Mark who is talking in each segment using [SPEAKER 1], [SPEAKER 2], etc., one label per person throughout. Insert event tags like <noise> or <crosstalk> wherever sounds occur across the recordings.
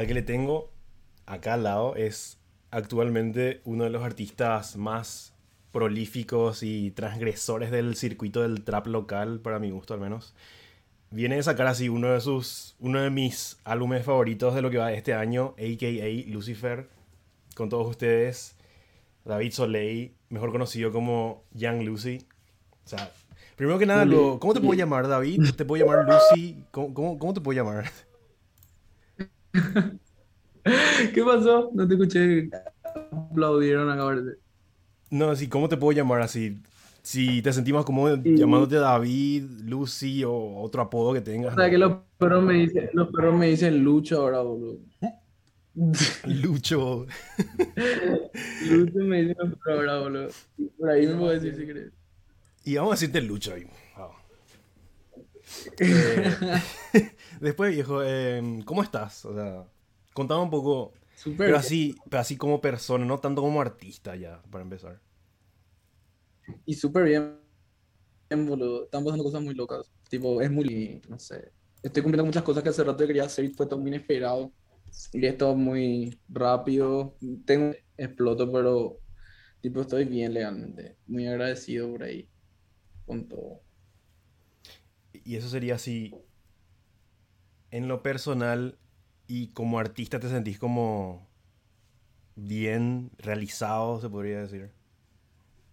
[SPEAKER 1] al que le tengo acá al lado es actualmente uno de los artistas más prolíficos y transgresores del circuito del trap local, para mi gusto al menos. Viene de sacar así uno de sus uno de mis álbumes favoritos de lo que va de este año, aka Lucifer, con todos ustedes, David Soleil, mejor conocido como Young Lucy. O sea, primero que nada, lo, ¿cómo te puedo llamar, David? ¿Te puedo llamar Lucy? ¿Cómo, cómo, cómo te puedo llamar? <laughs>
[SPEAKER 2] ¿Qué pasó? No te escuché. Aplaudieron acá.
[SPEAKER 1] No, sí, ¿cómo te puedo llamar así? Si te sentimos como llamándote David, Lucy o otro apodo que tengas.
[SPEAKER 2] O sea, que los perros me dicen, los perros me dicen Lucho ahora, boludo. <laughs>
[SPEAKER 1] Lucho.
[SPEAKER 2] Lucho me dice los perros ahora, boludo. Por ahí me puedo decir si querés.
[SPEAKER 1] Y vamos a decirte Lucho ahí. Eh, <laughs> después, viejo, eh, ¿cómo estás? O sea, contame un poco. pero así, pero así como persona, no tanto como artista ya, para empezar.
[SPEAKER 2] Y súper bien, boludo. Están pasando cosas muy locas. Tipo, es muy, no sé. Estoy cumpliendo muchas cosas que hace rato quería hacer y fue todo muy inesperado. Y es todo muy rápido. Tengo, exploto, pero tipo, estoy bien legalmente. Muy agradecido por ahí. Con todo.
[SPEAKER 1] Y eso sería así. En lo personal y como artista, ¿te sentís como bien realizado, se podría decir?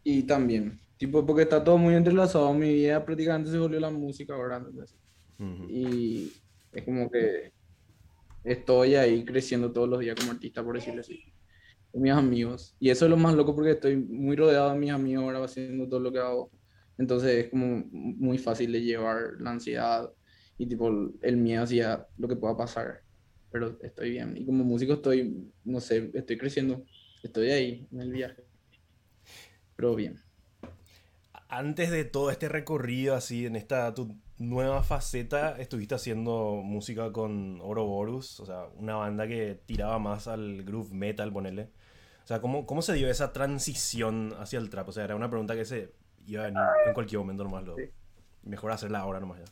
[SPEAKER 2] Y también, tipo, porque está todo muy entrelazado. Mi vida prácticamente se volvió la música ahora. Y es como que estoy ahí creciendo todos los días como artista, por decirlo así. Con mis amigos. Y eso es lo más loco porque estoy muy rodeado de mis amigos ahora haciendo todo lo que hago. Entonces es como muy fácil de llevar la ansiedad y tipo el miedo hacia lo que pueda pasar. Pero estoy bien. Y como músico estoy, no sé, estoy creciendo. Estoy ahí en el viaje pero bien.
[SPEAKER 1] Antes de todo este recorrido, así, en esta tu nueva faceta, estuviste haciendo música con Ouroboros, o sea, una banda que tiraba más al groove metal, ponele. O sea, ¿cómo, ¿cómo se dio esa transición hacia el trap? O sea, era una pregunta que se iba en, en cualquier momento nomás. Lo, Mejor hacerla ahora nomás ya.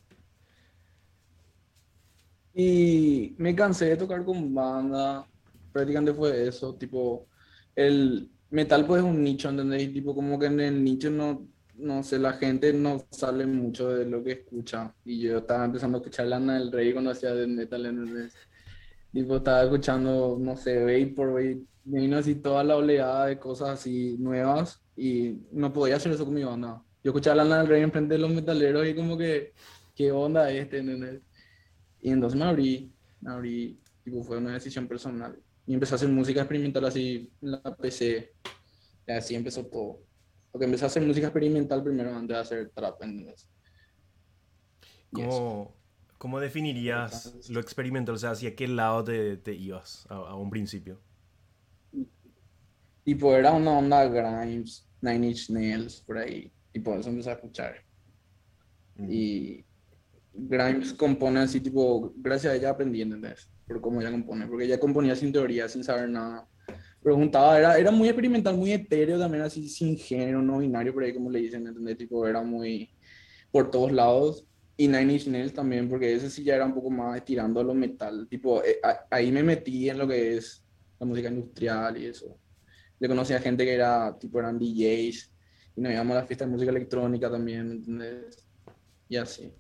[SPEAKER 2] Y me cansé de tocar con banda. Prácticamente fue eso, tipo, el, metal pues es un nicho, ¿entendés? tipo como que en el nicho no, no sé, la gente no sale mucho de lo que escucha. Y yo estaba empezando a escuchar Lana del Rey cuando hacía de metal, ¿entendés? Tipo, estaba escuchando, no sé, Vaporwave, me vino así toda la oleada de cosas así nuevas y no podía hacer eso con mi banda. Yo escuchaba Lana del Rey enfrente de los metaleros y como que, ¿qué onda este, ¿entendés? Y entonces me abrí, me abrí, tipo, fue una decisión personal y empecé a hacer música experimental así en la PC. Y así empezó todo. Porque empecé a hacer música experimental primero antes de hacer trap.
[SPEAKER 1] ¿Cómo, ¿Cómo, definirías lo experimental? O sea, ¿hacia qué lado te, te ibas a, a, un principio?
[SPEAKER 2] Tipo, era una onda Grimes, Nine Inch Nails, por ahí. Y por eso empecé a escuchar. Y Grimes compone así, tipo, gracias a ella aprendí, ¿entendés? por cómo ella compone, porque ella componía sin teoría, sin saber nada. Preguntaba, era, era muy experimental, muy etéreo también, así sin género, no binario, por ahí como le dicen, ¿entendés? Tipo, era muy por todos lados. Y Nine Inch Nails también, porque ese sí ya era un poco más estirando a lo metal. Tipo, eh, ahí me metí en lo que es la música industrial y eso. Yo conocía gente que era, tipo, eran DJs, y nos íbamos a la fiesta de música electrónica también, ¿entendés? Y así.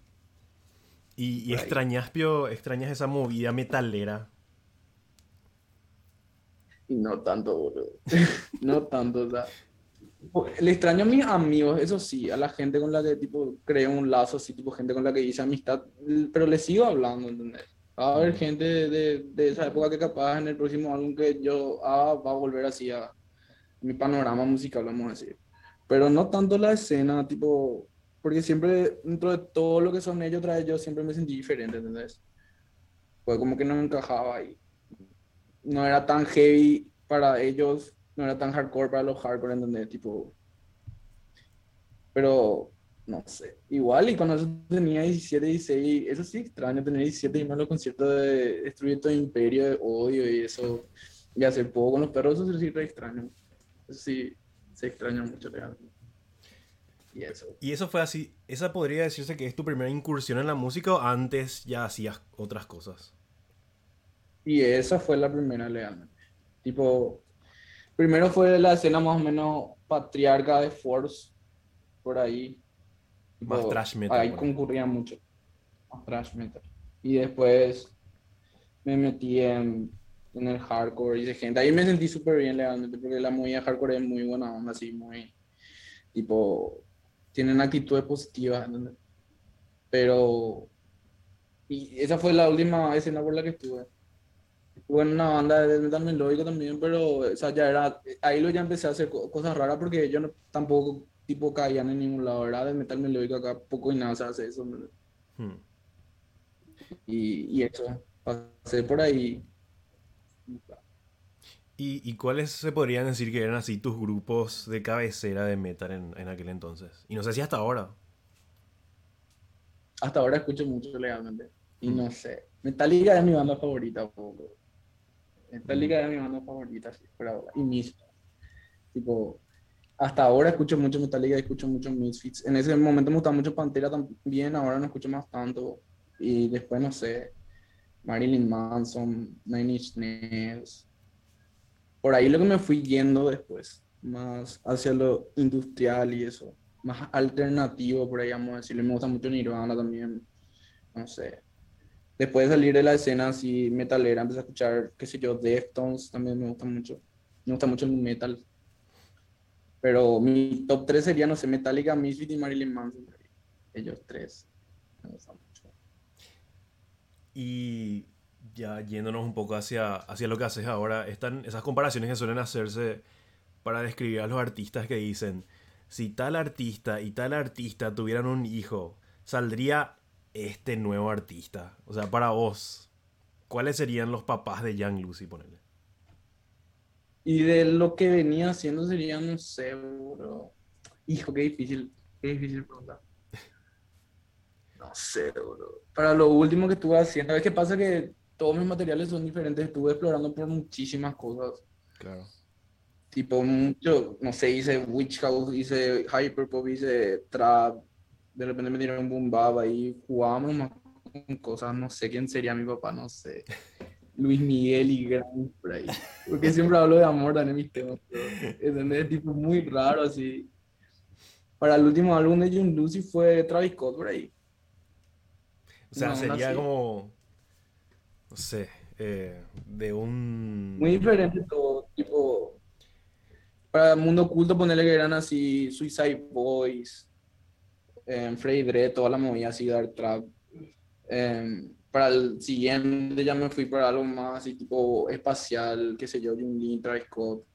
[SPEAKER 1] ¿Y, extrañas, Pio, extrañas esa movida metalera?
[SPEAKER 2] No tanto, boludo. <laughs> no tanto, o sea. Le extraño a mis amigos, eso sí, a la gente con la que tipo creo un lazo, así tipo gente con la que hice amistad, pero le sigo hablando, ¿entendés? Va a haber gente de, de, esa época que capaz en el próximo álbum que yo ah, va a volver así a mi panorama musical, vamos a decir. Pero no tanto la escena, tipo, porque siempre, dentro de todo lo que son ellos, tras yo siempre me sentí diferente, ¿entendés? Pues como que no me encajaba ahí. No era tan heavy para ellos, no era tan hardcore para los hardcore, ¿entendés? Tipo... Pero, no sé. Igual, y cuando tenía 17, 16, eso sí extraño tener 17 y más los conciertos de destruir todo imperio de odio y eso. Y hacer poco con los perros, eso sí re extraño. Eso sí, se extraña mucho realmente. Y eso.
[SPEAKER 1] Y eso fue así. ¿Esa podría decirse que es tu primera incursión en la música o antes ya hacías otras cosas?
[SPEAKER 2] Y esa fue la primera legalmente. Tipo, primero fue la escena más o menos patriarca de Force, por ahí.
[SPEAKER 1] Más
[SPEAKER 2] Tipo,
[SPEAKER 1] thrash metal,
[SPEAKER 2] Ahí concurría mucho. Más thrash metal. Y después me metí en, en el hardcore y de gente. Ahí me sentí súper bien legalmente, porque la movida hardcore es muy buena onda, así, muy. Tipo, tienen actitudes positivas, ¿entendés? Pero. Y esa fue la última escena por la que estuve. En una banda de metal melódico también, pero o sea, ya era, ahí lo ya empecé a hacer co- cosas raras porque yo no, tampoco tipo caían en ningún lado, ¿verdad? De metal melódico acá poco y nada se hace eso.
[SPEAKER 1] Hmm.
[SPEAKER 2] Y, y eso, pasé por ahí.
[SPEAKER 1] ¿Y, y cuáles se podrían decir que eran así tus grupos de cabecera de metal en, en aquel entonces? Y no sé si hasta ahora.
[SPEAKER 2] Hasta ahora escucho mucho legalmente. Y
[SPEAKER 1] Mm.
[SPEAKER 2] no sé. Metallica es mi banda favorita, poco. Metallica es mi banda favorita, sí, por ahora. Y Misfits. Tipo, hasta ahora escucho mucho Metallica, escucho mucho Misfits. En ese momento me gustaba mucho Pantera también, ahora no escucho más tanto. Y después, no sé, Marilyn Manson, Nine Inch Nails. Por ahí lo que me fui yendo después, más hacia lo industrial y eso más alternativo, por ahí vamos a decirlo. Me gusta mucho Nirvana también. No sé. Después de salir de la escena así metalera, empecé a escuchar, qué sé yo, Deftones también me gusta mucho. Me gusta mucho el metal. Pero mi top 3 sería, no sé, Metallica, Misfit y Marilyn Manson. Ellos tres. Me gustan mucho.
[SPEAKER 1] Y ya yéndonos un poco hacia, hacia lo que haces ahora, están esas comparaciones que suelen hacerse para describir a los artistas que dicen, si tal artista y tal artista tuvieran un hijo, saldría este nuevo artista. O sea, para vos, ¿cuáles serían los papás de Young Lucy, ponele?
[SPEAKER 2] Y de lo que venía haciendo sería, no sé, bro. Hijo, qué difícil, qué difícil pregunta. <laughs> No sé, bro. Para lo último que estuve haciendo, es que pasa que todos mis materiales son diferentes. Estuve explorando por muchísimas cosas.
[SPEAKER 1] Claro.
[SPEAKER 2] Tipo, mucho, no sé, hice Witch House, hice Hyperpop, hice Trap. De repente me dieron un boom bap ahí. Jugábamos más con cosas, no sé quién sería mi papá, no sé. Luis Miguel y Gran por ahí. Porque siempre hablo de amor también en mis temas. ¿Entendés? Tipo muy raro así. Para el último álbum de Young Lucy fue Travis Scott por ahí.
[SPEAKER 1] O sea, sería como, no sé, eh, de un...
[SPEAKER 2] Muy diferente todo. Tipo, para el mundo oculto ponerle que eran así Suicide Boys, eh, Freddy Dredd, toda la movida así, Dark Trap. Eh, para el siguiente ya me fui para algo más así tipo espacial, qué sé yo, Jung Lee, Travis Scott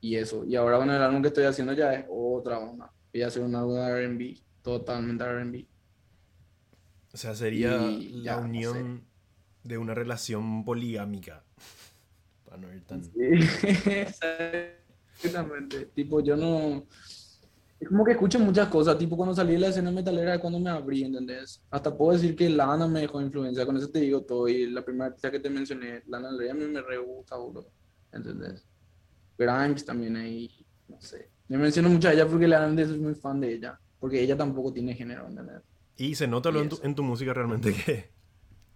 [SPEAKER 2] y eso. Y ahora con el álbum que estoy haciendo ya es otra onda. Voy a hacer un álbum de R&B, totalmente R&B.
[SPEAKER 1] O sea, sería
[SPEAKER 2] Y
[SPEAKER 1] la
[SPEAKER 2] ya, no
[SPEAKER 1] unión de una relación poligámica. <laughs> Para no ir tan... <laughs>
[SPEAKER 2] Exactamente. Tipo, yo no. Es como que escucho muchas cosas. Tipo, cuando salí de la escena metalera es cuando me abrí, ¿entendés? Hasta puedo decir que Lana me dejó influencia. Con eso te digo todo. Y la primera artista que te mencioné, Lana Del Rey, a mí me re gusta, bro. ¿Entendés? Grimes también ahí. No sé. Me menciono mucho a ella porque realmente soy muy fan de ella. Porque ella tampoco tiene género, ¿entendés?
[SPEAKER 1] Y se nota lo en tu, en tu música realmente que,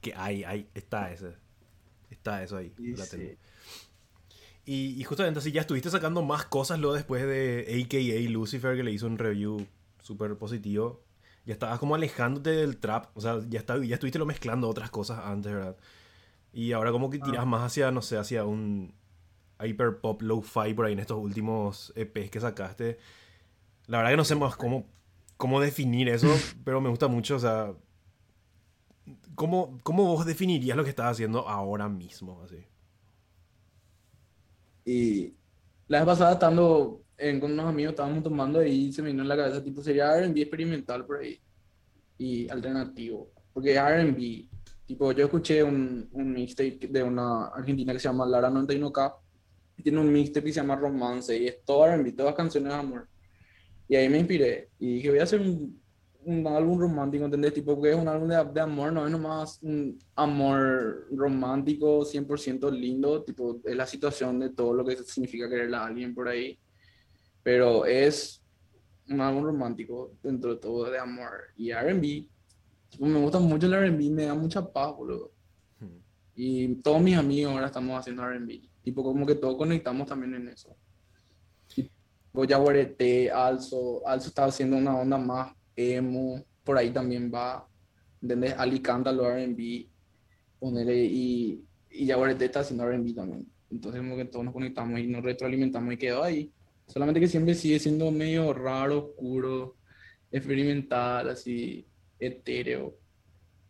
[SPEAKER 1] que hay, hay, está ese. Está eso ahí. Latente.
[SPEAKER 2] sí.
[SPEAKER 1] Y, y justamente así, ya estuviste sacando más cosas luego después de AKA Lucifer, que le hizo un review súper positivo. Ya estabas como alejándote del trap, o sea, ya, está, ya estuviste lo mezclando otras cosas antes, ¿verdad? Y ahora como que tiras
[SPEAKER 2] Ah.
[SPEAKER 1] más hacia, no sé, hacia un hyper pop low-fi por ahí en estos últimos EPs que sacaste. La verdad que no sé más cómo, cómo definir eso, <laughs> pero me gusta mucho, o sea... ¿Cómo, ¿Cómo vos definirías lo que estás haciendo ahora mismo? Así?
[SPEAKER 2] Y la vez pasada estando en- con unos amigos, estábamos tomando y se me vino en la cabeza, tipo, sería R&B experimental por ahí. Y alternativo. Porque R&B, tipo, yo escuché un, un mixtape de una argentina que se llama Lara 91K. Y tiene un mixtape que se llama Romance y es todo R&B, todas canciones de amor. Y ahí me inspiré y dije, voy a hacer un, un álbum romántico, ¿entendés? Tipo, porque es un álbum de, de amor, no es nomás un amor romántico 100% lindo, tipo, es la situación de todo lo que significa quererle a alguien por ahí. Pero es un álbum romántico dentro de todo de amor. Y R&B, me gusta mucho el R&B, me da mucha paz, boludo.
[SPEAKER 1] Hmm.
[SPEAKER 2] Y todos mis amigos ahora estamos haciendo R&B. Tipo, como que todos conectamos también en eso. Tipo, Yaguareté, Alzo. Alzo está haciendo una onda más emo. Por ahí también va. ¿Entendés? Ali canta los R&B. Ponerle y, y Yaguareté está haciendo R&B también. Entonces como que todos nos conectamos y nos retroalimentamos y quedó ahí. Solamente que siempre sigue siendo medio raro, oscuro, experimental, así, etéreo.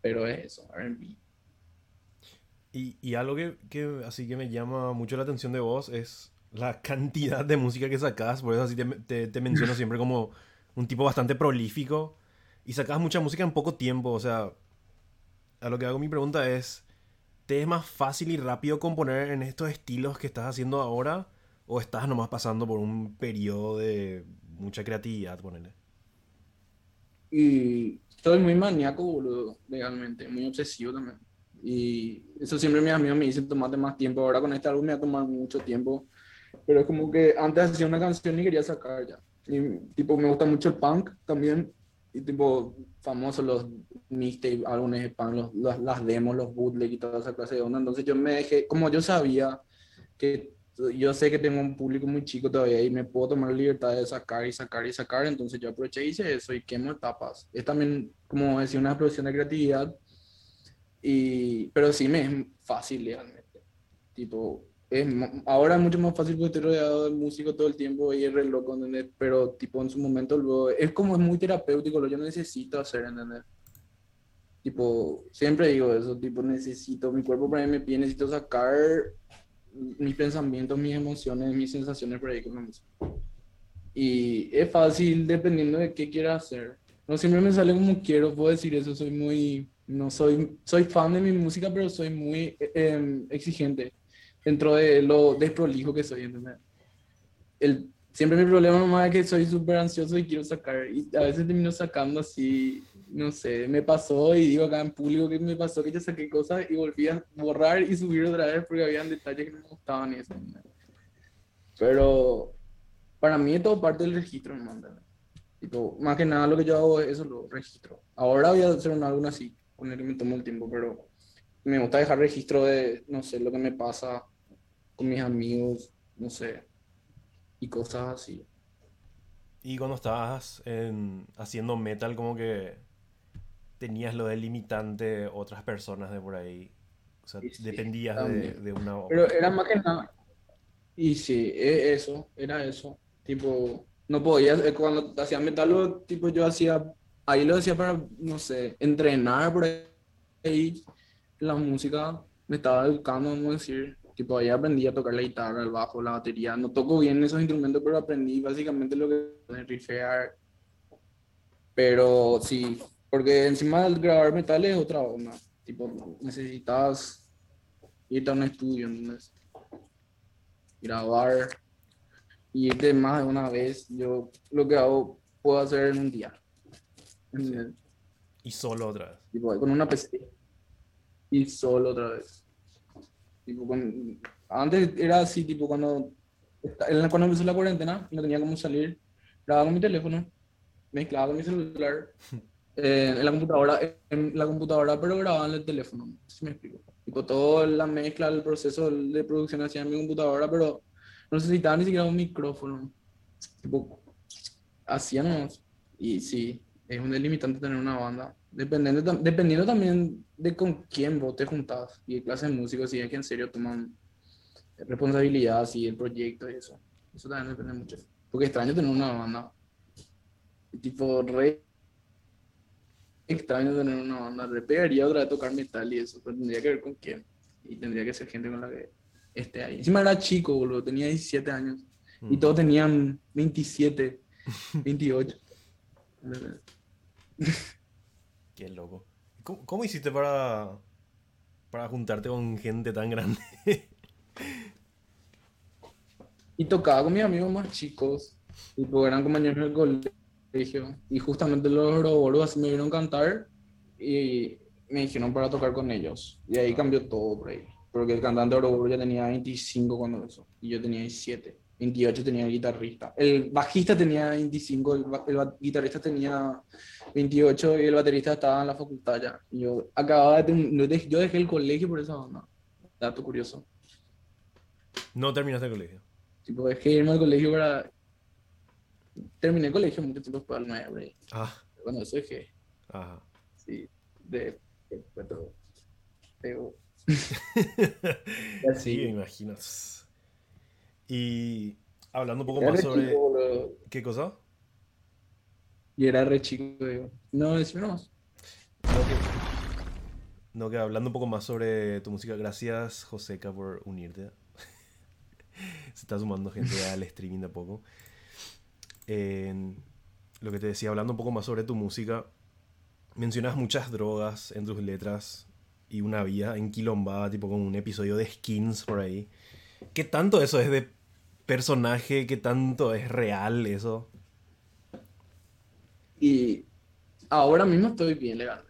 [SPEAKER 2] Pero es eso, R&B.
[SPEAKER 1] Y, y algo que, que, así que me llama mucho la atención de vos es la cantidad de música que sacás. Por eso así te, te, te menciono siempre como un tipo bastante prolífico. Y sacás mucha música en poco tiempo. O sea, a lo que hago mi pregunta es, ¿te es más fácil y rápido componer en estos estilos que estás haciendo ahora? ¿O estás nomás pasando por un periodo de mucha creatividad, ponele?
[SPEAKER 2] Y soy muy maníaco, boludo, legalmente, muy obsesivo también. Y eso siempre mis amigos me dicen, tomate más tiempo. Ahora con este álbum me va a tomar mucho tiempo. Pero es como que antes hacía una canción y quería sacar ya. Y tipo, me gusta mucho el punk también. Y tipo, famosos los mixtape, álbumes de punk, los, las, las demos, los bootleg y toda esa clase de onda. Entonces yo me dejé, como yo sabía que yo sé que tengo un público muy chico todavía y me puedo tomar libertad de sacar y sacar y sacar, entonces yo aproveché y hice eso y quemo etapas. Es también, como decía, una explosión de creatividad, y, pero sí me es fácil realmente. Tipo, es, ahora es mucho más fácil porque estoy rodeado de músicos todo el tiempo y es re loco, ¿entendés? Pero tipo en su momento luego, es como es muy terapéutico, lo yo necesito hacer, ¿entendés? Tipo, siempre digo eso, tipo, necesito, mi cuerpo para mí me pide, necesito sacar mis pensamientos, mis emociones, mis sensaciones por ahí con la música. Y es fácil dependiendo de qué quiera hacer. No siempre me sale como quiero, puedo decir eso, soy muy, no soy, soy fan de mi música, pero soy muy eh, exigente dentro de lo desprolijo que soy, ¿entendés? El, siempre mi problema nomás es que soy súper ansioso y quiero sacar, y a veces termino sacando así no sé, me pasó y digo acá en público que me pasó que ya saqué cosas y volví a borrar y subir otra vez porque habían detalles que no me gustaban y eso. Pero para mí es todo parte del registro, hermano. Tipo, más que nada lo que yo hago es eso, lo registro. Ahora voy a hacer un álbum así, con el que me tomo el tiempo, pero me gusta dejar registro de, no sé, lo que me pasa con mis amigos, no sé, y cosas así.
[SPEAKER 1] Y cuando estabas en, haciendo metal, como que tenías lo del limitante otras personas de por ahí. O sea, dependías de, de, una...
[SPEAKER 2] Pero era más que nada... Y sí, e, eso, era eso. Tipo, no podía, eh, cuando hacía metal, tipo yo hacía, ahí lo hacía para, no sé, entrenar por ahí. La música me estaba educando, vamos a decir. Tipo, ahí aprendí a tocar la guitarra, el bajo, la batería. No toco bien esos instrumentos, pero aprendí básicamente lo que es rifear. Pero sí, porque encima del grabar metal es otra onda. Tipo, necesitas irte a un estudio, ¿entendés? Grabar y irte más de una vez. Yo lo que hago puedo hacer en un día. ¿entendés?
[SPEAKER 1] Y solo otra vez.
[SPEAKER 2] Tipo, con una PC. Y solo otra vez. Tipo, con... Antes era así, tipo, cuando, cuando empezó la cuarentena, no tenía cómo salir, grababa con mi teléfono, mezclaba con mi celular <laughs> eh, en la computadora, en la computadora, pero grababa en el teléfono, si me explico. Tipo, toda la mezcla, el proceso de producción hacía en mi computadora, pero no necesitaba ni siquiera un micrófono. Tipo, hacía nomás. Y sí, es un delimitante tener una banda. Dependiendo, dependiendo también de con quién vos te juntás y de clase de músicos, si es que en serio toman responsabilidad, y el proyecto y eso. Eso también depende mucho. Porque extraño tener una banda. Tipo, re extraño tener una banda. Le pegaría otra vez tocar metal y eso, pero tendría que ver con quién. Y tendría que ser gente con la que esté ahí. Encima era chico, boludo, tenía 17 años. Y todos tenían 27, 28. <laughs> <laughs>
[SPEAKER 1] Qué loco. ¿Cómo, ¿Cómo, hiciste para, para juntarte con gente tan grande? <laughs>
[SPEAKER 2] y tocaba con mis amigos más chicos. Tipo, eran compañeros del colegio y justamente los Ouroboros me vieron cantar y me dijeron para tocar con ellos. Y ahí cambió todo por ahí. Porque el cantante Ouroboro ya tenía 25 cuando eso. Y yo tenía 17. 28 tenía el guitarrista. El bajista tenía 25, el, el, guitarrista tenía 28 y el baterista estaba en la facultad ya. Y yo acababa de, yo dejé el colegio por esa onda. dato curioso.
[SPEAKER 1] No terminaste el colegio.
[SPEAKER 2] Tipo, dejé irme al colegio para... Terminé el colegio mucho tiempo después del 9,
[SPEAKER 1] Ah,
[SPEAKER 2] Bueno, eso dejé.
[SPEAKER 1] ajá.
[SPEAKER 2] Sí, de... de pero, pero, <laughs> <laughs>
[SPEAKER 1] Sí, me imagino. Y hablando un poco
[SPEAKER 2] Era
[SPEAKER 1] más
[SPEAKER 2] re
[SPEAKER 1] sobre... ¿Qué cosa?
[SPEAKER 2] Y era re chico, digo. No, decime nomás.
[SPEAKER 1] No que, no, que hablando un poco más sobre tu música. Gracias, Joseca, por unirte. <laughs> Se está sumando gente <laughs> al streaming de a poco. En lo que te decía, hablando un poco más sobre tu música, mencionas muchas drogas en tus letras y una vida enquilombada, tipo como un episodio de skins por ahí. ¿Qué tanto eso es de personaje? ¿Qué tanto es real eso?
[SPEAKER 2] Y ahora mismo estoy bien legal.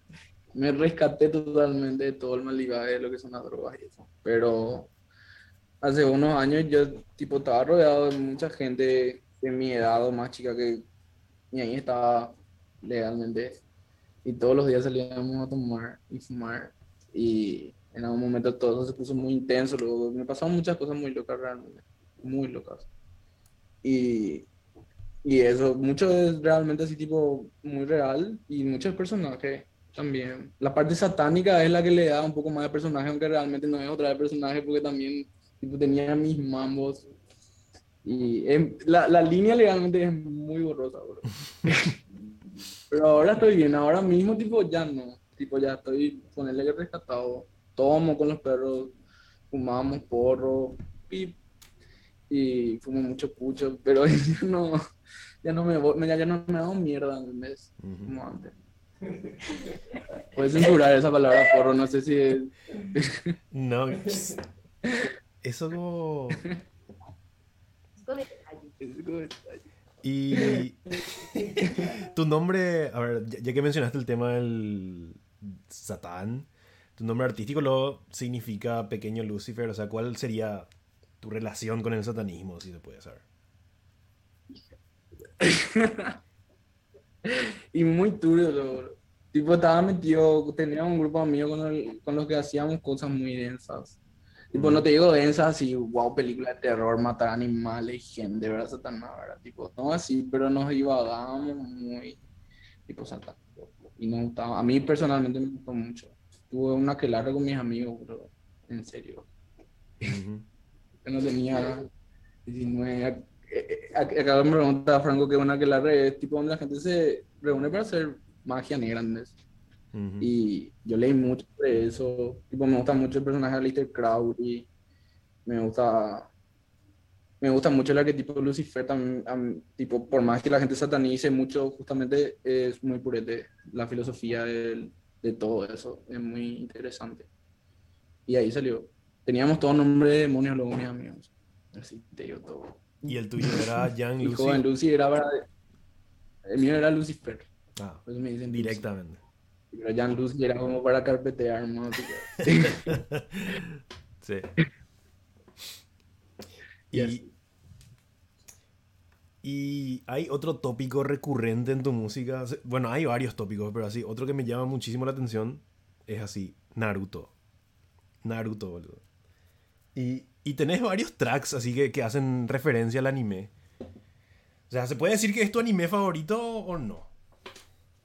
[SPEAKER 2] Me rescaté totalmente de todo el malibaje de lo que son las drogas y eso. Pero hace unos años yo tipo estaba rodeado de mucha gente de mi edad o más chica que ni ahí estaba legalmente. Y todos los días salíamos a tomar y fumar. Y en algún momento todo eso se puso muy intenso. Luego me pasaron muchas cosas muy locas realmente. Muy locas. Y y eso, mucho es realmente así tipo muy real y muchos personajes también. La parte satánica es la que le da un poco más de personaje, aunque realmente no es otra de personaje porque también tipo, tenía mis mambos. Y es- la, la línea legalmente es muy borrosa, bro. <laughs> Pero ahora estoy bien, ahora mismo tipo ya no. Tipo ya estoy, ponerle que rescatado. Tomo con los perros, fumamos porro, pip, y fumo mucho pucho, pero <laughs> ya no, ya no me, ya, ya no me hago mierda, ¿entendés?
[SPEAKER 1] Ujú.
[SPEAKER 2] Como antes. Puedes censurar esa palabra porro, no sé si es...
[SPEAKER 1] No, eso como... Y tu nombre, a ver, ya, ya que mencionaste el tema del Satán, tu nombre artístico lo significa pequeño Lucifer, o sea, ¿cuál sería tu relación con el satanismo, si se puede saber? <laughs>
[SPEAKER 2] Y muy turbio, lo- tipo estaba metido, tenía un grupo de amigos con, el- con los que hacíamos cosas muy densas. Tipo, no te digo densas así, wow, película de terror, matar animales gente, ¿verdad? Satanás, ¿verdad? Tipo, no así, pero nos divagábamos muy, tipo, satánico. Y nos gustaba, a mí personalmente me gustó mucho. Tuve una aquelarre con mis amigos, pero en serio.
[SPEAKER 1] Ujú.
[SPEAKER 2] Yo no tenía 19. ac- eh, eh, Acá me pregunta Franco que una aquelarre es tipo donde la gente se reúne para hacer magia negra, ¿entendés?
[SPEAKER 1] Ujú.
[SPEAKER 2] Y yo leí mucho de eso. Tipo, me gusta mucho el personaje de Aleister Crowley. Me gusta. Me gusta mucho el arquetipo de Lucifer también. mí, tipo, por más que la gente satanice mucho, justamente es muy purete. La filosofía del- de, todo eso es muy interesante. Y ahí salió. Teníamos todo nombre de demonios, luego mis amigos. Así te digo todo.
[SPEAKER 1] Y el tuyo era <laughs> Jan Lucy.
[SPEAKER 2] joven Lucy era para. El mío era Lucifer.
[SPEAKER 1] Ah,
[SPEAKER 2] Por eso me dicen Lucy.
[SPEAKER 1] directamente.
[SPEAKER 2] Pero Jan Lucy era como para carpetear, ¿no? <laughs>
[SPEAKER 1] Sí.
[SPEAKER 2] Y
[SPEAKER 1] Y, hay otro tópico recurrente en tu música. Bueno, hay varios tópicos, pero así, otro que me llama muchísimo la atención es así, Naruto. Naruto, boludo. Y, y tenés varios tracks así que, que hacen referencia al anime. O sea, ¿se puede decir que es tu anime favorito o no?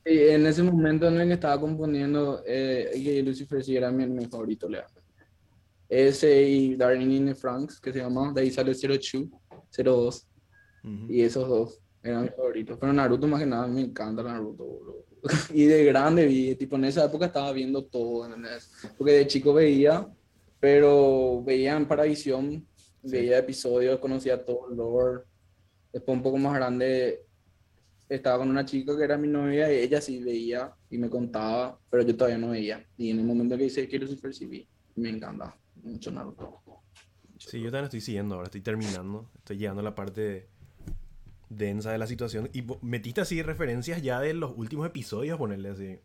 [SPEAKER 2] Y en ese momento en el que estaba componiendo, eh, que Lucifer sí era mi, mi favorito, Lea. Ese y Darling in the Franks, que se llama, de ahí sale 02, 02,
[SPEAKER 1] Ujú.
[SPEAKER 2] y esos dos eran mis favoritos. Pero Naruto más que nada, me encanta Naruto, boludo. <laughs> Y de grande vi, tipo en esa época estaba viendo todo, ¿entendés? Porque de chico veía, pero veía en Paravisión, veía episodios, conocía todo el lore. Después un poco más grande estaba con una chica que era mi novia y ella sí veía y me contaba, pero yo todavía no veía. Y en el momento que hice que Lucifer sí vi, me encanta mucho Naruto.
[SPEAKER 1] Sí, yo también estoy siguiendo ahora, estoy terminando, estoy llegando a la parte densa de la situación. Y metiste así referencias ya de los últimos episodios, ponerle así.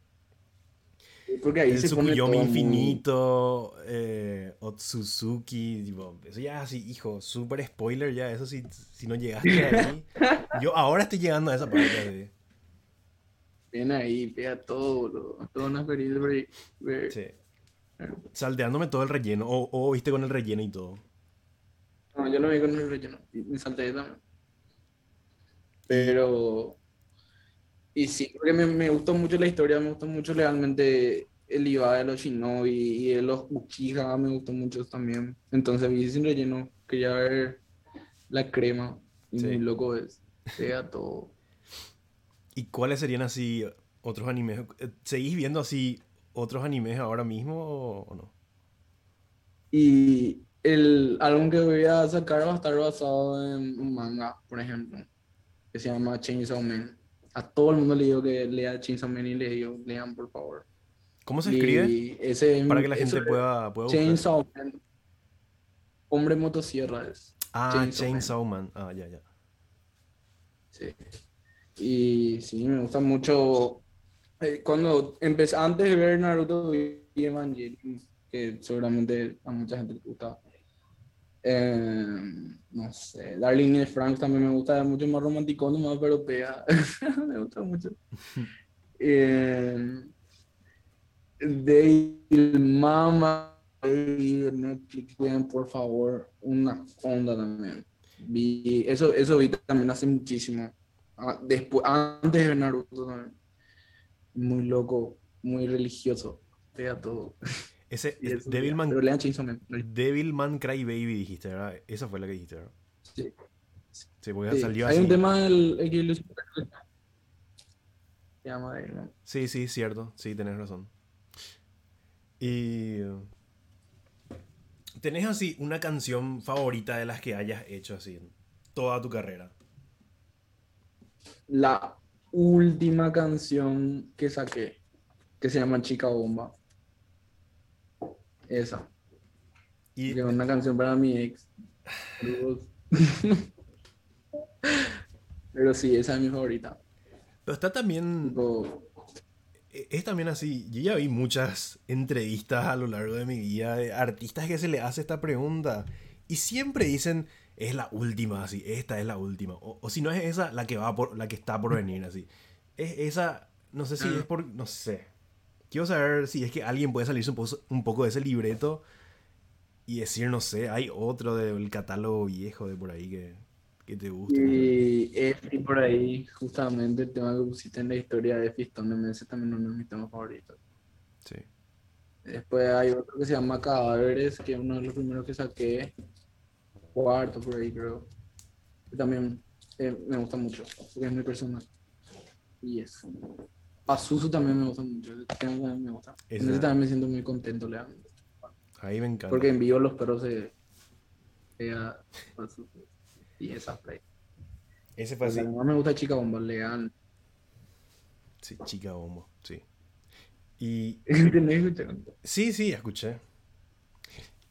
[SPEAKER 2] Porque ahí
[SPEAKER 1] El
[SPEAKER 2] se pone
[SPEAKER 1] Tsukuyomi
[SPEAKER 2] todo muy-
[SPEAKER 1] Infinito, eh, Otsutsuki, tipo, eso ya así, hijo, súper spoiler ya, eso si, si no llegaste ahí. <laughs> Yo ahora estoy llegando a esa parte.
[SPEAKER 2] Viene ahí, pega todo, boludo. Toda una experiencia
[SPEAKER 1] Sí. Salteándome todo el relleno. O, o viste con el relleno y todo.
[SPEAKER 2] No, yo lo vi con el relleno. Me salté también. Pero. Y sí, porque me, me gustó mucho la historia, me gustó mucho realmente el IVA de los Shinobi y de los Uchiha, me gustó mucho también. Entonces vi sin relleno, quería ver la crema. Y
[SPEAKER 1] Sí.
[SPEAKER 2] muy loco es. Sea todo.
[SPEAKER 1] ¿Y cuáles serían así otros animes? Eh, ¿Seguís viendo así otros animes ahora mismo o, o no?
[SPEAKER 2] Y el álbum que voy a sacar va a estar basado en un manga, por ejemplo, que se llama Chainsaw Man. A todo el mundo le digo que lea Chainsaw Man y le digo, lean por favor.
[SPEAKER 1] ¿Cómo se escribe?
[SPEAKER 2] Ese,
[SPEAKER 1] Para que la gente pueda, pueda.
[SPEAKER 2] Chainsaw Man. Hombre motosierra es.
[SPEAKER 1] Ah,
[SPEAKER 2] Chainsaw.
[SPEAKER 1] Chainsaw Man. Ah, ya, ya.
[SPEAKER 2] Sí. Y sí, me gusta mucho. eh, cuando empecé, antes de ver Naruto, vi Evangelion, que seguramente a mucha gente le gusta. Eh, no sé, Darling in the Franks también me gusta, es mucho más romántico, más pero pega. <laughs> me gusta mucho. Eh, Dale Mama y Netflix, por favor, una onda también. Vi, eso, eso vi también hace muchísimo. Ah, Después, antes de Naruto también. Muy loco, muy religioso. Pega todo. <laughs>
[SPEAKER 1] Ese
[SPEAKER 2] Y
[SPEAKER 1] es Devilman. Devilman Cry Baby dijiste, ¿verdad? Esa fue la que dijiste, ¿verdad?
[SPEAKER 2] Sí.
[SPEAKER 1] Sí, porque
[SPEAKER 2] Sí,
[SPEAKER 1] salió
[SPEAKER 2] Hay
[SPEAKER 1] así.
[SPEAKER 2] un tema el, el que se llama Devilman.
[SPEAKER 1] Sí, sí, cierto. Sí, tenés razón. Y... ¿Tenés así una canción favorita de las que hayas hecho así en toda tu carrera?
[SPEAKER 2] La última canción que saqué, que se llama Chica Bomba. Esa.
[SPEAKER 1] Y
[SPEAKER 2] una canción para mi ex. <laughs> Pero sí, esa es mi favorita.
[SPEAKER 1] pero está también...
[SPEAKER 2] Tipo,
[SPEAKER 1] Es también así, yo ya vi muchas entrevistas a lo largo de mi vida de artistas que se le hace esta pregunta y siempre dicen, es la última, así, esta es la última. O, o si no es esa, la que va por, la que está por venir, así. Es esa, no sé si
[SPEAKER 2] Ah.
[SPEAKER 1] es por, no sé. Quiero saber si es que alguien puede salirse un, poco- un poco de ese libreto y decir, no sé, hay otro del catálogo viejo de por ahí que, que te guste. sé.
[SPEAKER 2] y, y por ahí, justamente, el tema que pusiste en la historia de Fistón de Meses también uno de mis temas favoritos.
[SPEAKER 1] Sí.
[SPEAKER 2] Después hay otro que se llama Cadáveres, que es uno de los primeros que saqué. Cuarto por ahí, creo. Que también eh, me gusta mucho, porque es muy personal. Y eso. Azuzu también me gusta mucho. ese tema también me gusta. En ese también me siento muy contento, realmente.
[SPEAKER 1] Ahí me encanta.
[SPEAKER 2] Porque en vivo los perros se. se a-. Y esa play.
[SPEAKER 1] Ese fue así.
[SPEAKER 2] La que más me gusta Chica Bomba, leal.
[SPEAKER 1] Sí, chica bombo, sí. Y. <laughs> Sí, sí, escuché.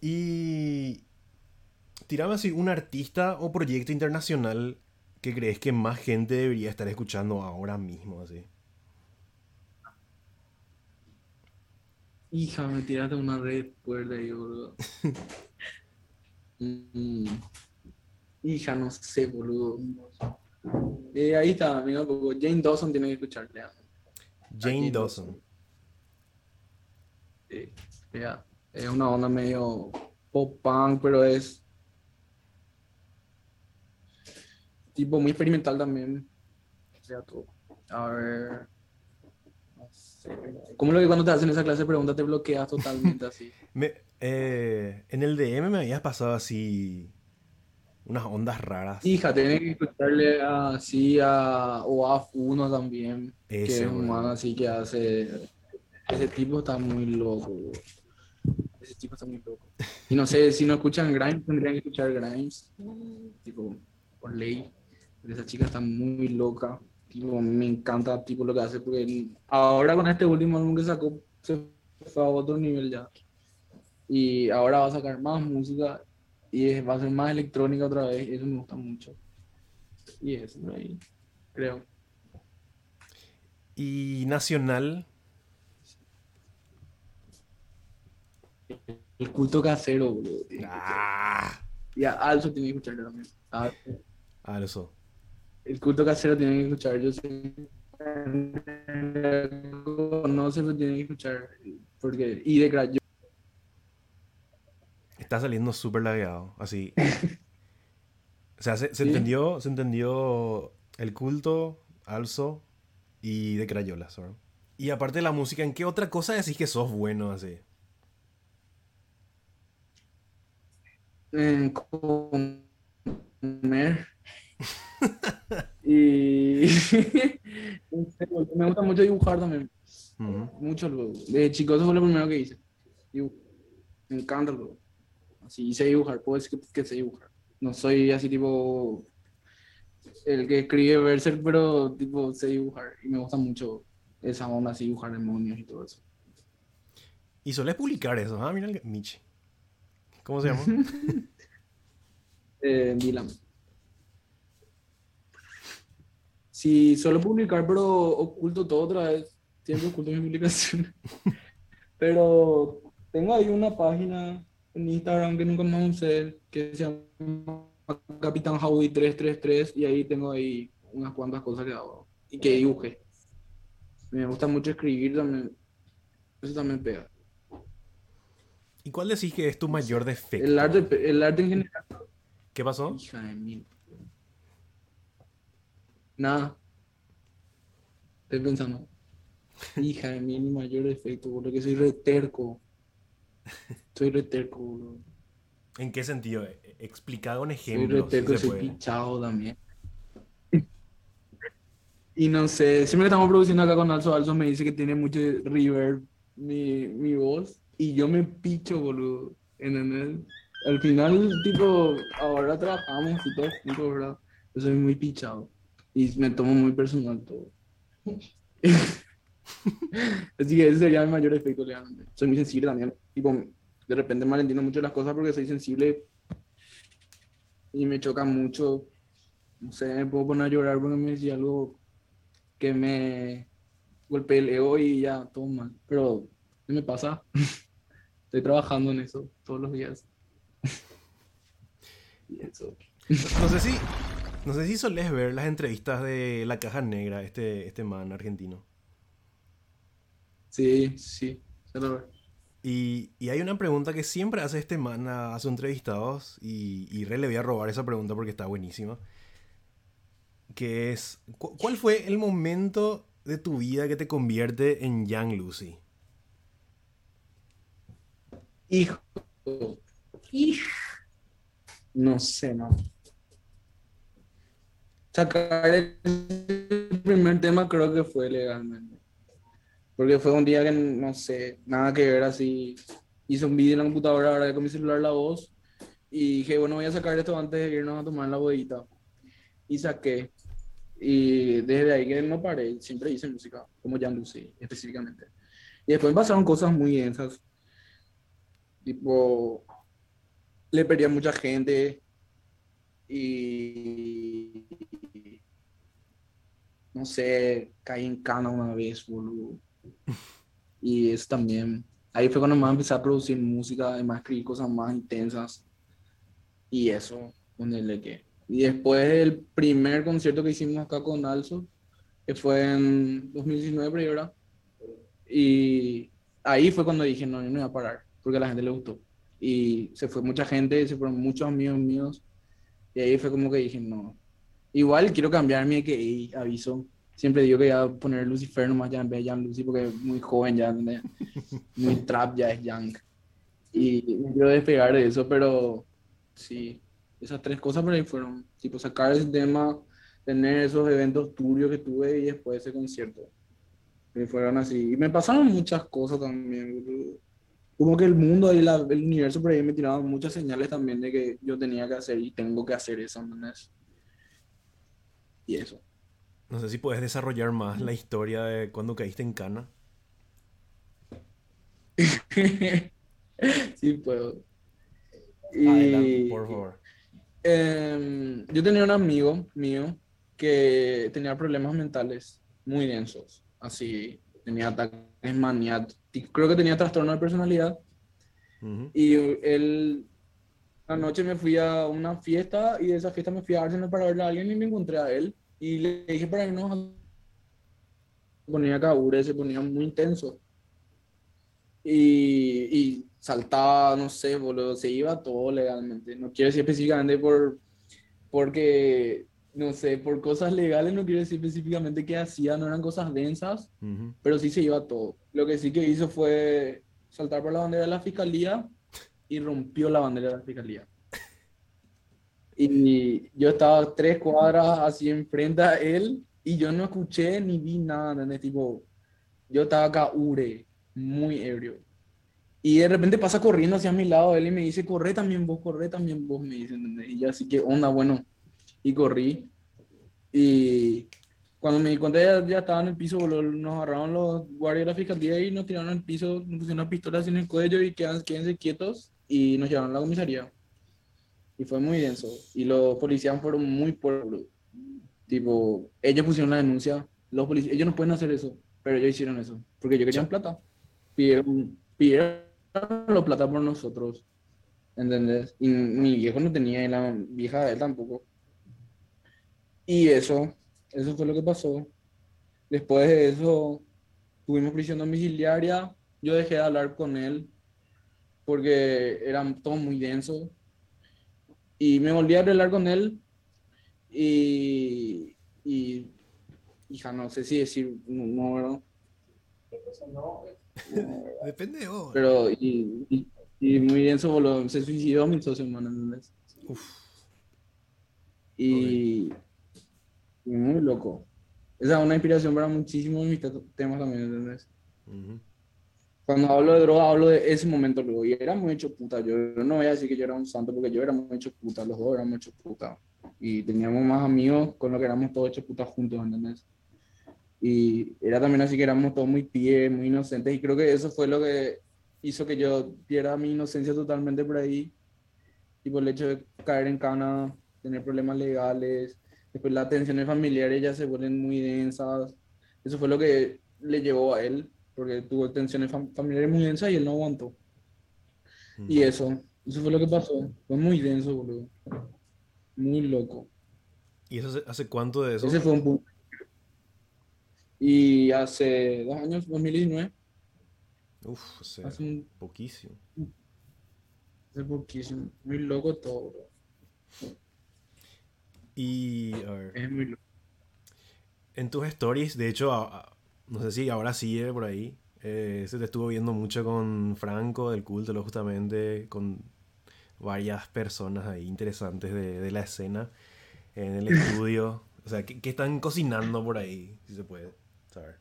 [SPEAKER 1] Y tirame así un artista o proyecto internacional que crees que más gente debería estar escuchando ahora mismo, así.
[SPEAKER 2] Hija, me tiraste una red fuerte ahí, boludo. Mm. <laughs> Hija, no sé, boludo. Eh, ahí está, amigo. porque Jane Dawson tiene que escucharle. ah.
[SPEAKER 1] Jane
[SPEAKER 2] Jane
[SPEAKER 1] Dawson.
[SPEAKER 2] Sí, ya. Es una onda medio pop punk, pero es tipo muy experimental también. O sea, todo. A ver. ¿Cómo lo que cuando te hacen esa clase de preguntas te bloqueas totalmente así? <laughs>
[SPEAKER 1] Me- eh, en el DM me habías pasado así unas ondas raras.
[SPEAKER 2] Hija, tenés que escucharle así a OAF 1 también, que
[SPEAKER 1] Ese,
[SPEAKER 2] es un
[SPEAKER 1] bueno.
[SPEAKER 2] man así que hace... Ese tipo está muy loco, bro. Ese tipo está muy loco. Y no sé, si no escuchan Grimes, tendrían que escuchar Grimes, tipo, por ley. Esa chica está muy loca. Tipo, me encanta tipo lo que hace, porque ahora con este último álbum que sacó, se fue a otro nivel ya. Y ahora va a sacar más música y es- va a ser más electrónica otra vez, y eso me gusta mucho. Y eso, ahí, creo.
[SPEAKER 1] Y nacional,
[SPEAKER 2] El culto casero, boludo.
[SPEAKER 1] ah,
[SPEAKER 2] escuchar. Y a Alzo tiene que escucharlo también. A-
[SPEAKER 1] ah, eso.
[SPEAKER 2] El culto casero tiene que escuchar. Yo sé. No sé, pero tiene que escuchar. Porque, y de yo-
[SPEAKER 1] está saliendo súper lagueado, así. <laughs> O sea, se, se entendió, se entendió el culto, alzo y de crayolas, ¿verdad? Y aparte de la música, ¿en qué otra cosa decís que sos bueno así?
[SPEAKER 2] En comer. <laughs> y <laughs> me gusta mucho dibujar también. Mucho luego. De chico eso fue lo primero que hice. Me encanta luego. Así sé dibujar, puedo decir que, que sé dibujar. No soy así tipo el que escribe Berserk, pero tipo sé dibujar. Y me gusta mucho esa onda así, dibujar demonios y todo eso.
[SPEAKER 1] Y suele publicar eso, ah, mira el Michi. ¿Cómo se llama? <laughs>
[SPEAKER 2] eh, Dylan. Sí, suelo publicar, pero oculto todo otra vez. Siempre oculto mi publicación. <laughs> pero tengo ahí una página en Instagram que nunca más usé, que se llama Capitán Howdy 333 y ahí tengo ahí unas cuantas cosas que hago y que dibuje. Me gusta mucho escribir también. Eso también pega.
[SPEAKER 1] ¿Y cuál decís que es tu mayor defecto?
[SPEAKER 2] El arte, el arte en general.
[SPEAKER 1] ¿Qué pasó?
[SPEAKER 2] Hija de mí. Nada. Estoy pensando. Hija de mí, mi mayor defecto, boludo, que soy reterco. Soy reterco, boludo.
[SPEAKER 1] ¿En qué sentido? Explicado un ejemplo.
[SPEAKER 2] Soy reterco, soy pinchado también. Y no sé, siempre que estamos produciendo acá con Alzo, Alzo me dice que tiene mucho reverb mi, mi voz y yo me picho, boludo. En el, al final, tipo, ahora trabajamos y todo juntos, ¿verdad? Yo soy muy pichado y me tomo muy personal todo. <laughs> Así que ese sería mi mayor efecto, realmente. Soy muy sensible también. Tipo, de repente malentiendo mucho las cosas porque soy sensible y me choca mucho. No sé, me puedo poner a llorar porque me decía algo que me golpeé el ego y ya, todo mal. Pero, ¿qué me pasa? <laughs> Estoy trabajando en eso todos los días. <laughs> y eso.
[SPEAKER 1] No sé si, no sé si solés ver las entrevistas de La Caja Negra, este, este man argentino.
[SPEAKER 2] Sí, sí, lo veo.
[SPEAKER 1] Y, y, hay una pregunta que siempre hace este man a, sus entrevistados y, y re le voy a robar esa pregunta porque está buenísima que es, ¿cuál fue el momento de tu vida que te convierte en Young Lucy?
[SPEAKER 2] Hijo, hijo, no sé, no. Sacar el primer tema creo que fue legalmente. Porque fue un día que, no sé, nada que ver así. Hice un vídeo en la computadora, ahora con mi celular la voz. Y dije, bueno, voy a sacar esto antes de irnos a tomar la bodita. Y saqué. Y desde ahí que no paré, siempre hice música, como Jan Lucy específicamente. Y después pasaron cosas muy densas. Tipo, le perdí a mucha gente y no sé, caí en cana una vez, boludo. Y eso también. Ahí fue cuando más empecé a producir música, además escribir cosas más intensas. Y eso, ponerle que y después el primer concierto que hicimos acá con Alzo, que fue en 2019, pero ¿verdad? Y ahí fue cuando dije, no, yo no voy a parar, porque a la gente le gustó. Y se fue mucha gente, se fueron muchos amigos míos. Y ahí fue como que dije, no. Igual quiero cambiar mi que aviso. Siempre digo que voy a poner Lucifer nomás ya en vez de Young Lucy, porque es muy joven ya, <laughs> muy trap ya es Young. Y me quiero despegar de eso, pero sí, esas tres cosas por ahí fueron, tipo, sacar ese tema, tener esos eventos turbios que tuve y después ese concierto. Que fueron así. Y me pasaron muchas cosas también. Como que el mundo y el universo por ahí me tiraban muchas señales también de que yo tenía que hacer y tengo que hacer eso, ¿entendés? Y eso.
[SPEAKER 1] No sé si puedes desarrollar más la historia de cuando caíste en cana. <laughs>
[SPEAKER 2] sí, puedo.
[SPEAKER 1] Adelante, por favor.
[SPEAKER 2] Em, yo tenía un amigo mío que tenía problemas mentales muy densos, así, tenía ataques maniáticos, creo que tenía trastorno de personalidad. Y él, la noche me fui a una fiesta y de esa fiesta me fui a Arsenal para verle a alguien y me encontré a él. Y le dije para irnos se ponía cabure, se ponía muy intenso. Y, y saltaba, no sé, boludo, se iba todo legalmente. No quiero decir específicamente por, porque, no sé, por cosas legales, no quiero decir específicamente qué hacía, no eran cosas densas,
[SPEAKER 1] Ujú.
[SPEAKER 2] pero sí se iba todo. Lo que sí que hizo fue saltar por la bandera de la fiscalía y rompió la bandera de la fiscalía. Y yo estaba tres cuadras así enfrente a él y yo no escuché ni vi nada, ¿entendés? Tipo, yo estaba acá, ure, muy ebrio. Y de repente pasa corriendo hacia mi lado él y me dice, corre también vos, corre también vos, me dice, ¿entendés? Y yo así que onda, bueno, y corrí. Y cuando me di cuenta ya, ya estaba en el piso, boludo, nos agarraron los guardias de la fiscalía y nos tiraron al piso, nos pusieron una pistola así en el cuello y quedan, quédense quietos y nos llevaron a la comisaría. Y fue muy denso. Y los policías fueron muy pueblos. Tipo, ellos pusieron la denuncia. Los policías, ellos no pueden hacer eso, pero ellos hicieron eso. Porque ellos querían plata. Pidieron, pidieron la plata por nosotros. ¿Entendés? Y mi viejo no tenía y la vieja de él tampoco. Y eso, eso fue lo que pasó. Después de eso, tuvimos prisión domiciliaria. Yo dejé de hablar con él porque era todo muy denso. Y me volví a hablar con él y, y hija, no sé si decir un número. No, <laughs>
[SPEAKER 1] Depende de vos.
[SPEAKER 2] pero y, y, y muy boludo. Se suicidó mi socio, hermano, ¿entendés?
[SPEAKER 1] Uf.
[SPEAKER 2] Y, y muy loco. Esa es una inspiración para muchísimos de mis te- temas también, ¿entendés?
[SPEAKER 1] Ujú.
[SPEAKER 2] Cuando hablo de droga, hablo de ese momento luego. Y era muy hecho puta. Yo no voy a decir que yo era un santo porque yo era muy hecho puta. Los dos éramos hechos puta. Y teníamos más amigos con los que éramos todos hechos puta juntos, ¿entendés? Y era también así que éramos todos muy pie, muy inocentes. Y creo que eso fue lo que hizo que yo pierda mi inocencia totalmente por ahí. Y por el hecho de caer en cana, tener problemas legales. Después las tensiones familiares ya se vuelven muy densas. Eso fue lo que le llevó a él, porque tuvo tensiones fam- familiares muy densas y él no aguantó. Y eso, eso fue lo que pasó. Fue muy denso, boludo. Muy loco.
[SPEAKER 1] ¿Y eso hace- hace cuánto de eso?
[SPEAKER 2] Ese fue un punto. Y hace dos años, 2019,
[SPEAKER 1] Uf, o sea,
[SPEAKER 2] hace, un,
[SPEAKER 1] poquísimo.
[SPEAKER 2] hace poquísimo. Muy loco todo, bro.
[SPEAKER 1] Y, a ver,
[SPEAKER 2] Es muy loco.
[SPEAKER 1] en tus stories, de hecho, a- a- no sé si ahora sigue por ahí, eh, se te estuvo viendo mucho con Franco del culto, justamente, con varias personas ahí interesantes de, de la escena en el estudio. O sea, ¿qué, qué están cocinando por ahí? Si se puede saber.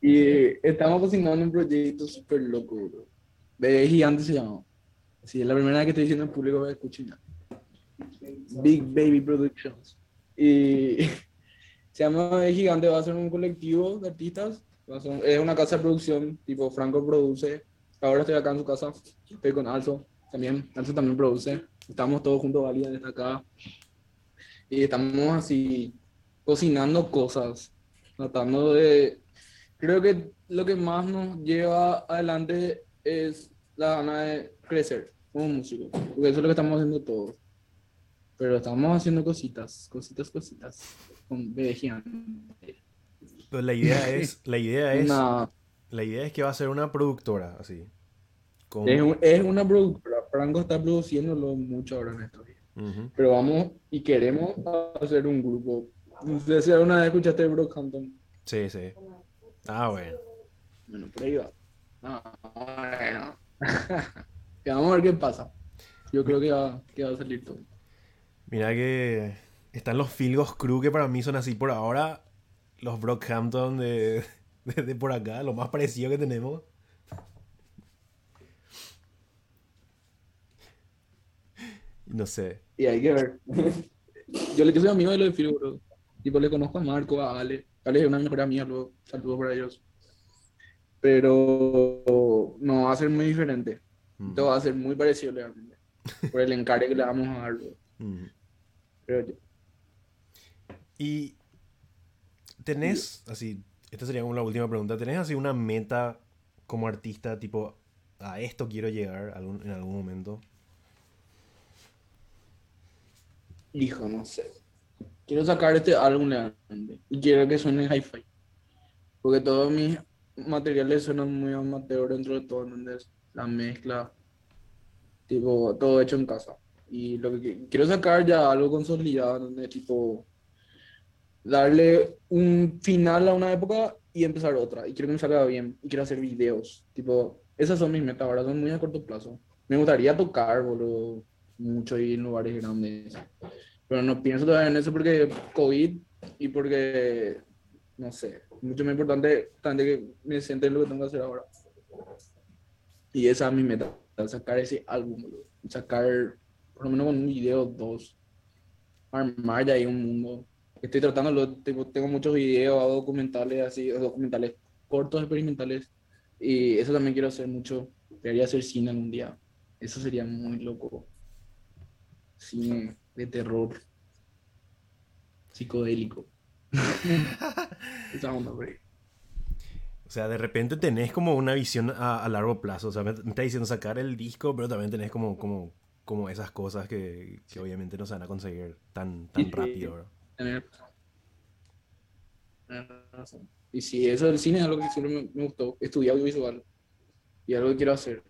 [SPEAKER 2] Y estamos cocinando un proyecto súper loco, bro. Bebé Gigante se llama. Sí, es la primera vez que estoy diciendo en público que escuchen ya. Big Baby Productions. Y <laughs> se llama Bebé Gigante, va a ser un colectivo de artistas. Es una casa de producción, tipo Franco produce. Ahora estoy acá en su casa, estoy con Alzo también. Alzo también produce. Estamos todos juntos, está acá. Y estamos así cocinando cosas, tratando de Creo que lo que más nos lleva adelante es la gana de crecer como músicos, porque eso es lo que estamos haciendo todos. Pero estamos haciendo cositas, cositas, cositas, con.
[SPEAKER 1] Pero la idea <laughs> es, la idea es, la idea es que va a ser una productora, así. Con-
[SPEAKER 2] es, un- es una productora, Franco está produciéndolo mucho ahora en estos días. Pero vamos y queremos hacer un grupo. No sé si alguna vez escuchaste Brockhampton.
[SPEAKER 1] Sí, sí. Ah, bueno.
[SPEAKER 2] Bueno, por ahí va. Ah, bueno. <laughs> Vamos a ver qué pasa. Yo creo que va, que va a salir todo.
[SPEAKER 1] Mira que están los Filgos Crew que para mí son así por ahora. Los Brockhampton de, de, de por acá, lo más parecido que tenemos. No sé.
[SPEAKER 2] Y hay que ver. <laughs> Yo le soy amigo de los de Phil, bro. Tipo, le conozco a Marco, a Ale. Ale es una mejor amiga, luego saludos para ellos. Pero no va a ser muy diferente.
[SPEAKER 1] Mm,
[SPEAKER 2] Todo va a ser muy parecido realmente. Por el encargue que le vamos a dar, bro. <laughs>
[SPEAKER 1] mm.
[SPEAKER 2] Yo.
[SPEAKER 1] Y tenés, así, esta sería como la última pregunta, ¿tenés así una meta como artista, tipo, a esto quiero llegar algún- en algún momento?
[SPEAKER 2] Hijo, no sé. Quiero sacar este álbum realmente. Y quiero que suene hi-fi. Porque todos mis materiales suenan muy amateur dentro de todo, ¿entendés? La mezcla, Tipo, todo hecho en casa. Y lo que qui- quiero sacar ya algo consolidado, donde tipo darle un final a una época y empezar otra. Y quiero que me salga bien. Y quiero hacer videos. Tipo, esas son mis metas ahora, son muy a corto plazo. Me gustaría tocar, boludo, mucho y en lugares grandes. Pero no pienso todavía en eso porque COVID y porque, no sé, mucho más importante también que me siente en lo que tengo que hacer ahora. Y esa es mi meta, sacar ese álbum, boludo. Sacar, por lo menos con un video, dos. Armar ya ahí un mundo. Estoy tratando, tengo, tengo muchos videos, documentales así, documentales cortos, experimentales. Y eso también quiero hacer mucho. Debería hacer cine algún día. Eso sería muy loco. Cine de terror. Psicodélico. <laughs> Esa onda, güey.
[SPEAKER 1] O sea, de repente tenés como una visión a, a largo plazo. O sea, me, me está diciendo sacar el disco, pero también tenés como, como, como esas cosas que, que obviamente no se van a conseguir tan, tan
[SPEAKER 2] Sí.
[SPEAKER 1] rápido, ¿verdad?
[SPEAKER 2] Tener- tener razón. Y sí, eso del cine es algo que siempre me, me gustó. Estudiar audiovisual. Y algo que quiero hacer.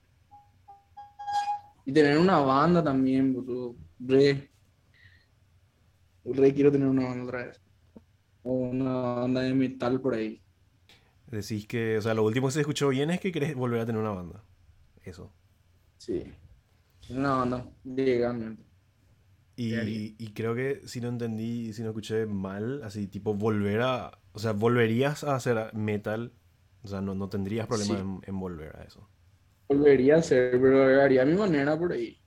[SPEAKER 2] Y tener una banda también, boludo. Re. Re quiero tener una banda otra vez. O una banda de metal por ahí.
[SPEAKER 1] Decís que, o sea, lo último que se escuchó bien es que querés volver a tener una banda. Eso.
[SPEAKER 2] Sí. Una banda, legalmente.
[SPEAKER 1] Y, creo que si no entendí, si no escuché mal, así tipo volver a... O sea, volverías a hacer metal. O sea, no, no tendrías problema
[SPEAKER 2] Sí.
[SPEAKER 1] en, en volver a eso.
[SPEAKER 2] Volvería a hacer, pero haría a mi manera por ahí.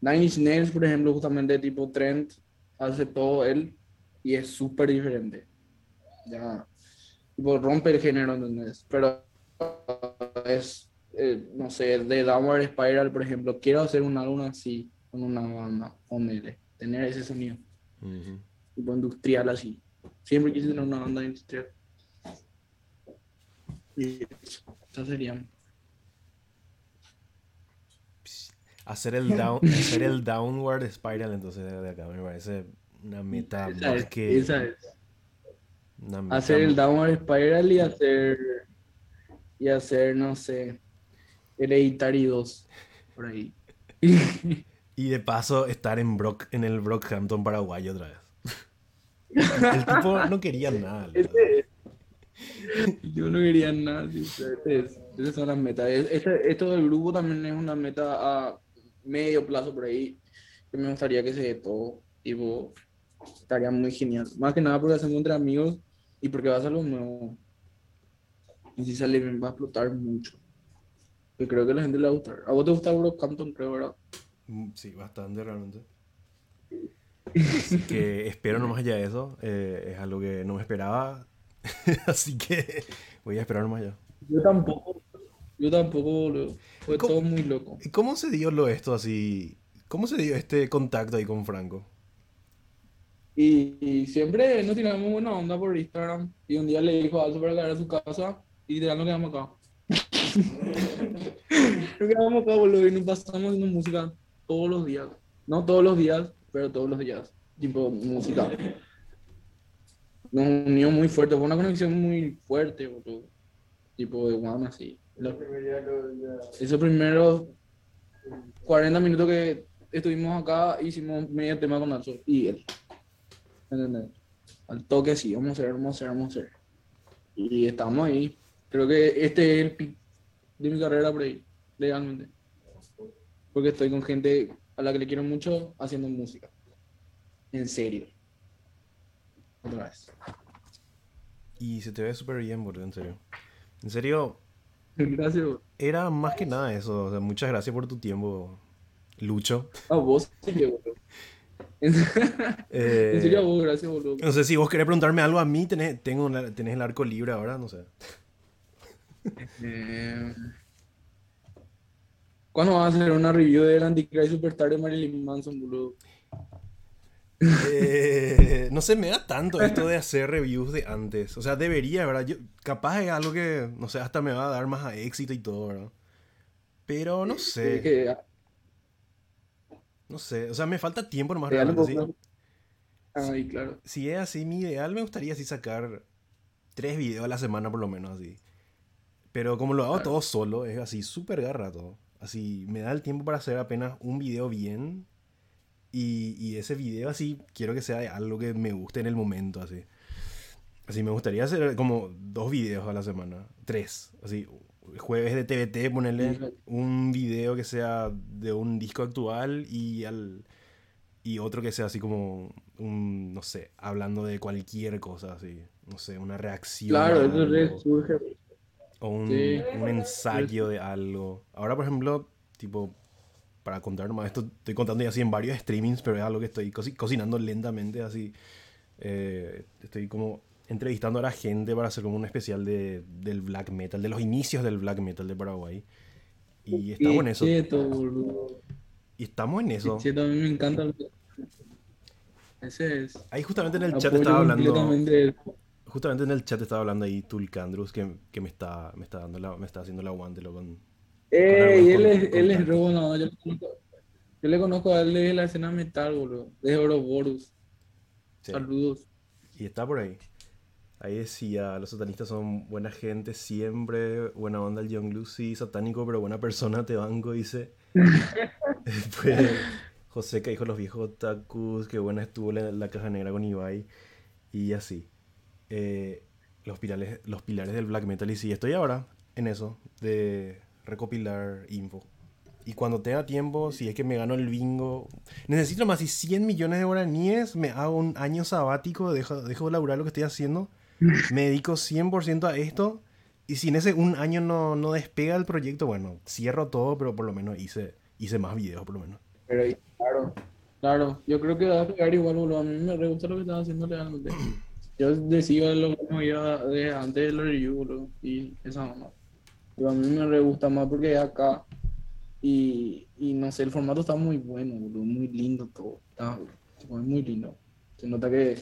[SPEAKER 2] Nine Inch Nails, por ejemplo, justamente tipo Trent, hace todo él y es súper diferente. Ya, tipo, rompe el género, ¿entendés? Pero es, eh, no sé, de Downward Spiral, por ejemplo, quiero hacer un álbum así, con una banda, ponele, tener ese sonido, tipo industrial así. Siempre quise tener una banda industrial. Y sería.
[SPEAKER 1] Hacer el, down, <laughs> hacer el downward spiral entonces de acá me parece una meta
[SPEAKER 2] Esa
[SPEAKER 1] más
[SPEAKER 2] es,
[SPEAKER 1] que...
[SPEAKER 2] esa es.
[SPEAKER 1] una meta
[SPEAKER 2] hacer el Downward Spiral y hacer y hacer no sé Hereditary 2 por ahí <laughs>
[SPEAKER 1] Y de paso estar en, Brock, en el Brockhampton paraguayo otra vez. <laughs> El tipo no quería nada. verdad.
[SPEAKER 2] Ese- yo no quería nada es- esas son las metas Es- este- esto del grupo también es una meta a medio plazo por ahí que me gustaría que se dé todo tipo estaría muy genial más que nada porque hacemos entre amigos y porque va a ser lo nuevo y si sale bien va a explotar mucho yo creo que a la gente le va a gustar a vos te gusta Brockhampton creo verdad
[SPEAKER 1] Sí, bastante realmente. <laughs> Así que espero nomás ya eso. eh, es algo que no me esperaba. <laughs> Así que voy a esperar nomás ya.
[SPEAKER 2] Yo tampoco, yo tampoco, boludo. Fue todo muy loco.
[SPEAKER 1] ¿Y ¿Cómo se dio lo esto así? ¿Cómo se dio este contacto ahí con Franco?
[SPEAKER 2] Y, y siempre nos tiramos buena onda por Instagram. Y un día le dijo a Alzo para caer a su casa y literal nos quedamos acá. <laughs> nos quedamos acá, boludo, y nos pasamos haciendo música todos los días. No todos los días, pero todos los días. Tipo, música. Nos unió muy fuerte, fue una conexión muy fuerte, boludo. Tipo de One así. Esos primeros 40 minutos que estuvimos acá, hicimos medio tema con Alzo y él. ¿Entendés? Al toque sí, vamos a hacer, vamos a hacer, vamos a hacer. Y estamos ahí. Creo que este es el pic de mi carrera por ahí, legalmente. Porque estoy con gente a la que le quiero mucho haciendo música. En serio. Otra vez.
[SPEAKER 1] Y se te ve súper bien, boludo, en serio. En serio, <laughs>
[SPEAKER 2] Gracias. bro.
[SPEAKER 1] era más que nada eso. O sea, muchas gracias por tu tiempo, Lucho.
[SPEAKER 2] A vos, sí boludo. En <laughs> <laughs> en serio, a vos, gracias, boludo.
[SPEAKER 1] no sé si vos querés preguntarme algo a mí, tenés, tengo una- tenés el arco libre ahora, no sé.
[SPEAKER 2] Eh, ¿Cuándo vas a hacer una review del Antichrist Superstar de Marilyn Manson, boludo?
[SPEAKER 1] Eh, no sé, me da tanto esto de <laughs> hacer reviews de antes. O sea, debería, ¿verdad? Yo, capaz es algo que, no sé, hasta me va a dar más a éxito y todo, ¿verdad? Pero no sé, no sé. O sea, me falta tiempo nomás
[SPEAKER 2] real,
[SPEAKER 1] realmente, ¿sí?
[SPEAKER 2] Ay, claro.
[SPEAKER 1] Si es así, mi ideal me gustaría así sacar tres videos a la semana por lo menos así. Pero como lo hago
[SPEAKER 2] Claro.
[SPEAKER 1] todo solo, es así súper garra todo. Así, me da el tiempo para hacer apenas un video bien. Y, y ese video así, quiero que sea algo que me guste en el momento, así. Así, me gustaría hacer como dos videos a la semana. Tres. Así, jueves de TBT, ponerle un video que sea de un disco actual y al y otro que sea así como un, no sé, hablando de cualquier cosa, así, no sé, una reacción.
[SPEAKER 2] Claro, eso surge.
[SPEAKER 1] O un, un ensayo de algo. Ahora, por ejemplo, tipo, para contar más, esto estoy contando ya así en varios streamings, pero es algo que estoy cocinando lentamente, así. Eh, estoy como entrevistando a la gente para hacer como un especial de, del black metal, de los inicios del black metal de Paraguay. Y estamos en eso. Y estamos en eso.
[SPEAKER 2] Sí, a mí me encanta. Ese es.
[SPEAKER 1] Ahí justamente en el chat estaba hablando. Justamente en el chat estaba hablando ahí Tulcandrus que, que me está me está dando la, me está haciendo el aguante con.
[SPEAKER 2] Ey, él, es, él es re bueno. Yo, yo, le conozco a él de la escena metal, boludo. De Ouroboros. Saludos.
[SPEAKER 1] Y está por ahí. Ahí decía, los satanistas son buena gente siempre, buena onda el Young Lucy, satánico pero buena persona, te banco, dice. <laughs> Después, José que dijo los viejos tacos, que buena estuvo la, caja negra con Ibai. Y así. Eh, los, pilares, los pilares del black metal. Y sí, estoy ahora en eso, de recopilar info. Y cuando tenga tiempo, si es que me gano el bingo, necesito más de 100 millones de guaraníes, me hago un año sabático, dejo, dejo de laburar lo que estoy haciendo, <laughs> me dedico 100% a esto. Y si en ese un año no, no despega el proyecto, bueno, cierro todo, pero por lo menos hice, hice más videos, por lo menos.
[SPEAKER 2] Pero claro, claro, yo creo que va a pegar igual, boludo. A mí me re gusta lo que estás haciendo realmente. <clears throat> Yo decía lo mismo ya de antes del review, boludo, y esa no. Pero a mí me re gusta más porque es acá y, y no sé, el formato está muy bueno, boludo, muy lindo todo. Está muy lindo. Se nota que,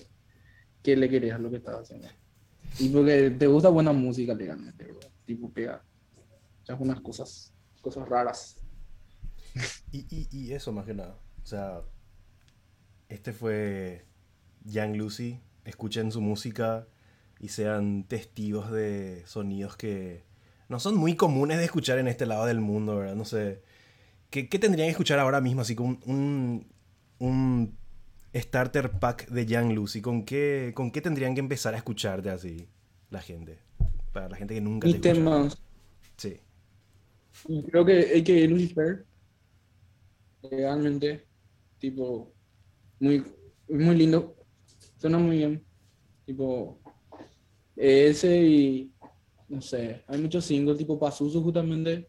[SPEAKER 2] que le querías lo que estás haciendo. Y porque te gusta buena música legalmente, bro. Tipo pega. Ya unas cosas, cosas raras.
[SPEAKER 1] Y, y, y, eso más que nada. O sea, este fue Young Lucy. Escuchen su música y sean testigos de sonidos que no son muy comunes de escuchar en este lado del mundo, ¿verdad? No sé. ¿Qué, qué tendrían que escuchar ahora mismo? Así como un, un, starter pack de Young Lucy. ¿Con qué, ¿Con qué tendrían que empezar a escucharte así la gente? Para la gente que nunca
[SPEAKER 2] te escucha.
[SPEAKER 1] Sí.
[SPEAKER 2] Creo que que Lucifer realmente, tipo, muy, muy lindo. Suena muy bien. Tipo, ese y, no sé, hay muchos singles tipo Pasuso justamente,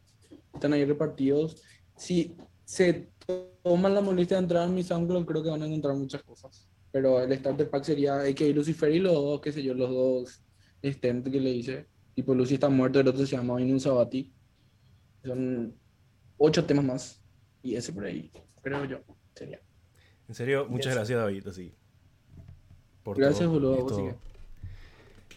[SPEAKER 2] están ahí repartidos. Si se toman la molestia de entrar en mi SoundCloud, creo que van a encontrar muchas cosas. Pero el starter pack sería AK Lucifer y los dos, qué sé yo, los dos stent que le hice. Tipo, Lucy está muerto, el otro se llama Inun Sabati. Son ocho temas más. Y ese por ahí, creo yo, sería.
[SPEAKER 1] En serio, muchas gracias, David. Así,
[SPEAKER 2] gracias, boludo.
[SPEAKER 1] Esto,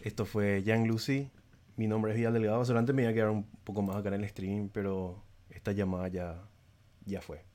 [SPEAKER 1] esto, fue Young Lucy. Mi nombre es Vidal Delgado. Solamente me iba a quedar un poco más acá en el stream, pero esta llamada ya, ya fue.